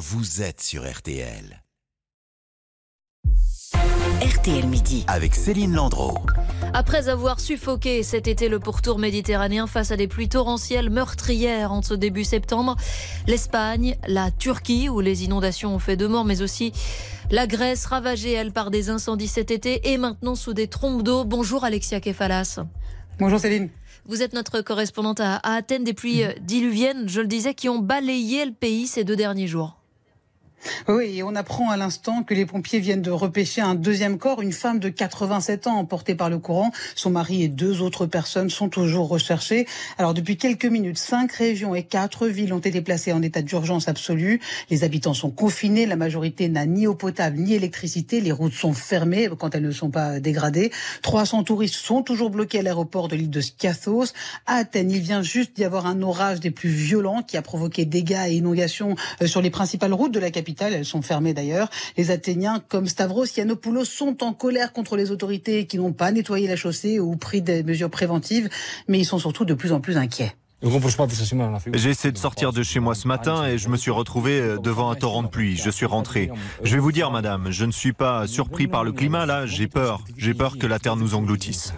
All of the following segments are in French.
vous êtes sur RTL. RTL Midi. Avec Céline Landreau. Après avoir suffoqué cet été le pourtour méditerranéen face à des pluies torrentielles meurtrières en ce début septembre, l'Espagne, la Turquie, où les inondations ont fait deux morts, mais aussi la Grèce, ravagée, elle, par des incendies cet été, et maintenant sous des trompes d'eau. Bonjour Alexia Kefalas. Bonjour Céline. Vous êtes notre correspondante à Athènes, des pluies diluviennes, je le disais, qui ont balayé le pays ces deux derniers jours. Oui, et on apprend à l'instant que les pompiers viennent de repêcher un deuxième corps, une femme de 87 ans emportée par le courant. Son mari et deux autres personnes sont toujours recherchées. Alors depuis quelques minutes, cinq régions et quatre villes ont été placées en état d'urgence absolue. Les habitants sont confinés, la majorité n'a ni eau potable ni électricité, les routes sont fermées quand elles ne sont pas dégradées. 300 touristes sont toujours bloqués à l'aéroport de l'île de Skiathos. À Athènes, il vient juste d'y avoir un orage des plus violents qui a provoqué dégâts et inondations euh, sur les principales routes de la capitale elles sont fermées d'ailleurs. Les Athéniens, comme Stavros Yiannopoulos, sont en colère contre les autorités qui n'ont pas nettoyé la chaussée ou pris des mesures préventives, mais ils sont surtout de plus en plus inquiets. J'ai essayé de sortir de chez moi ce matin et je me suis retrouvé euh, devant un torrent de pluie. Je suis rentré. Je vais vous dire, madame, je ne suis pas surpris par le climat là, j'ai peur. J'ai peur que la terre nous engloutisse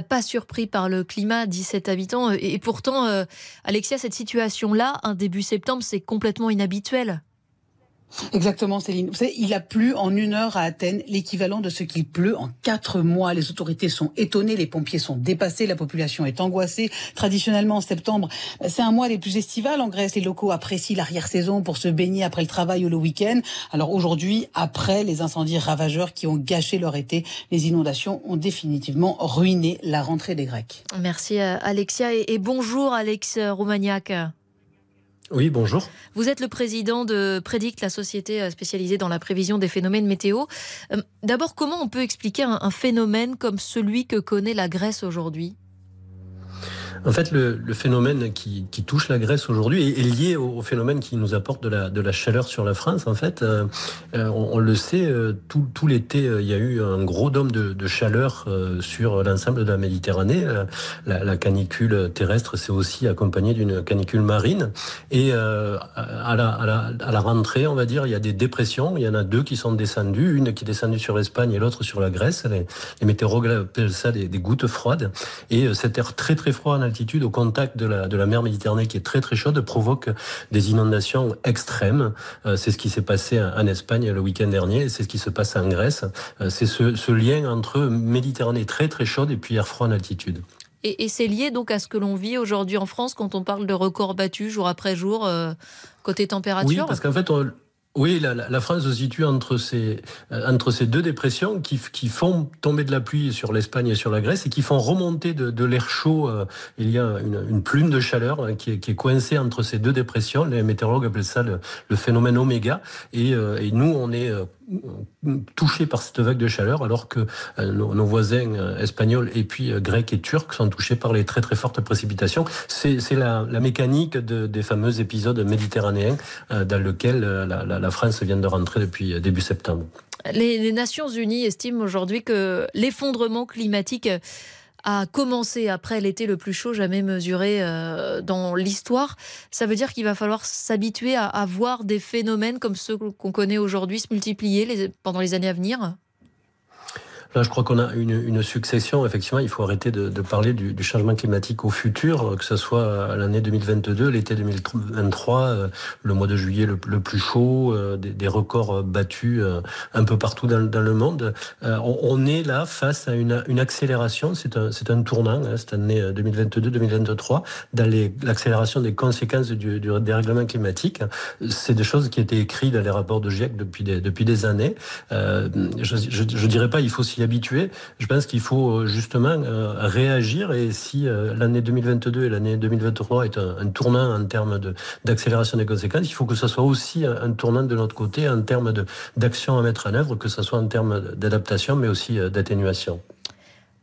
pas surpris par le climat, dit cet habitant. Et pourtant, euh, Alexia, cette situation-là, un début septembre, c'est complètement inhabituel. Exactement, Céline. Vous savez, il a plu en une heure à Athènes, l'équivalent de ce qu'il pleut en quatre mois. Les autorités sont étonnées, les pompiers sont dépassés, la population est angoissée. Traditionnellement, en septembre, c'est un mois des plus estivales en Grèce. Les locaux apprécient l'arrière-saison pour se baigner après le travail ou le week-end. Alors aujourd'hui, après les incendies ravageurs qui ont gâché leur été, les inondations ont définitivement ruiné la rentrée des Grecs. Merci euh, Alexia et bonjour Alex Roumaniac. Oui, bonjour. Vous êtes le président de Prédict, la société euh, spécialisée dans la prévision des phénomènes météo. Euh, d'abord, comment on peut expliquer un phénomène comme celui que connaît la Grèce aujourd'hui? En fait, le, le phénomène qui, qui, touche la Grèce aujourd'hui est, lié au, phénomène qui nous apporte de la, de la chaleur sur la France. En fait, euh, euh on, on, le sait, euh, tout, tout l'été, euh, il y a eu un gros dôme de, de chaleur sur l'ensemble de la Méditerranée. La, la canicule terrestre s'est aussi accompagnée d'une canicule marine. Et à la, à, la, à, la, rentrée, on va dire, il y a des dépressions. Il y en a deux qui sont descendues, une qui est descendue sur l'Espagne et l'autre sur la Grèce. Les, les météorologues appellent ça des, des, gouttes froides. Et cet air très très froid en altitude au contact de la, de la mer Méditerranée qui est très très chaude provoque des inondations extrêmes. Euh, c'est ce qui s'est passé en Espagne le week-end dernier, c'est ce qui se passe en Grèce. Euh, c'est ce, ce, lien entre Méditerranée très très chaude et puis air froid en altitude. Et, et c'est lié donc à ce que l'on vit aujourd'hui en France quand on parle de records battus jour après jour euh, côté température Oui, parce qu'en fait, on, oui, la, la, France se situe entre ces, euh, entre ces deux dépressions qui, qui, font tomber de la pluie sur l'Espagne et sur la Grèce et qui font remonter de, de l'air chaud. Euh, il y a une, une plume de chaleur hein, qui, est, qui, est, coincée entre ces deux dépressions. Les météorologues appellent ça le, le phénomène oméga. Et, euh, et, nous, on est touchés par cette vague de chaleur alors que euh, nos, voisins espagnols et puis grecs et turcs sont touchés par les très très fortes précipitations. C'est la, la, mécanique de, des fameux épisodes méditerranéens dans lequel la, France vient de rentrer depuis début septembre. Les Nations Unies estiment aujourd'hui que l'effondrement climatique a commencé après l'été le plus chaud jamais mesuré euh, dans l'histoire. Ça veut dire qu'il va falloir s'habituer à, voir des phénomènes comme ceux qu'on connaît aujourd'hui se multiplier pendant les années à venir? Là, je crois qu'on a une, une, succession. Effectivement, il faut arrêter de, de parler du, du, changement climatique au futur, que ce soit l'année 2022, l'été 2023, euh, le mois de juillet le, plus chaud, euh, des, des, records battus euh, un peu partout dans, dans le monde. On, on, est là face à une, une accélération. C'est un, un, tournant hein, cette année 2022-2023 dans l'accélération des conséquences du, du dérèglement climatique. C'est des choses qui étaient écrites dans les rapports de GIEC depuis des, depuis des années. je, je, je dirais pas il faut s'y habitué. Je pense qu'il faut justement euh, réagir et si euh, l'année 2022 et l'année 2023 est un, tournant en termes d'accélération de, des conséquences, il faut que ce soit aussi un, tournant de notre côté en termes d'action à mettre en œuvre, que ce soit en termes d'adaptation mais aussi euh, d'atténuation.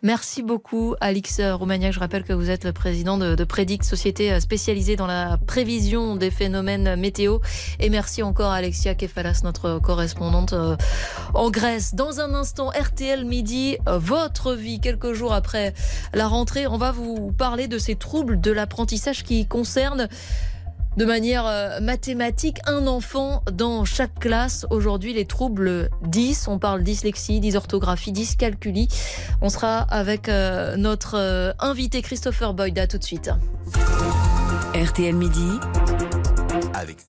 Merci beaucoup, Alix Roumaniac. Je rappelle que vous êtes le président de, de Prédict, société spécialisée dans la prévision des phénomènes météo. Et merci encore, Alexia Kefalas, notre correspondante euh, en Grèce. Dans un instant, RTL Midi, votre vie, quelques jours après la rentrée, on va vous parler de ces troubles de l'apprentissage qui concernent de manière euh, mathématique un enfant dans chaque classe. Aujourd'hui, les troubles 10, on parle dyslexie, dysorthographie, dyscalculie. On sera avec euh, notre euh, invité Christopher Boyd. À tout de suite. RTL Midi. Avec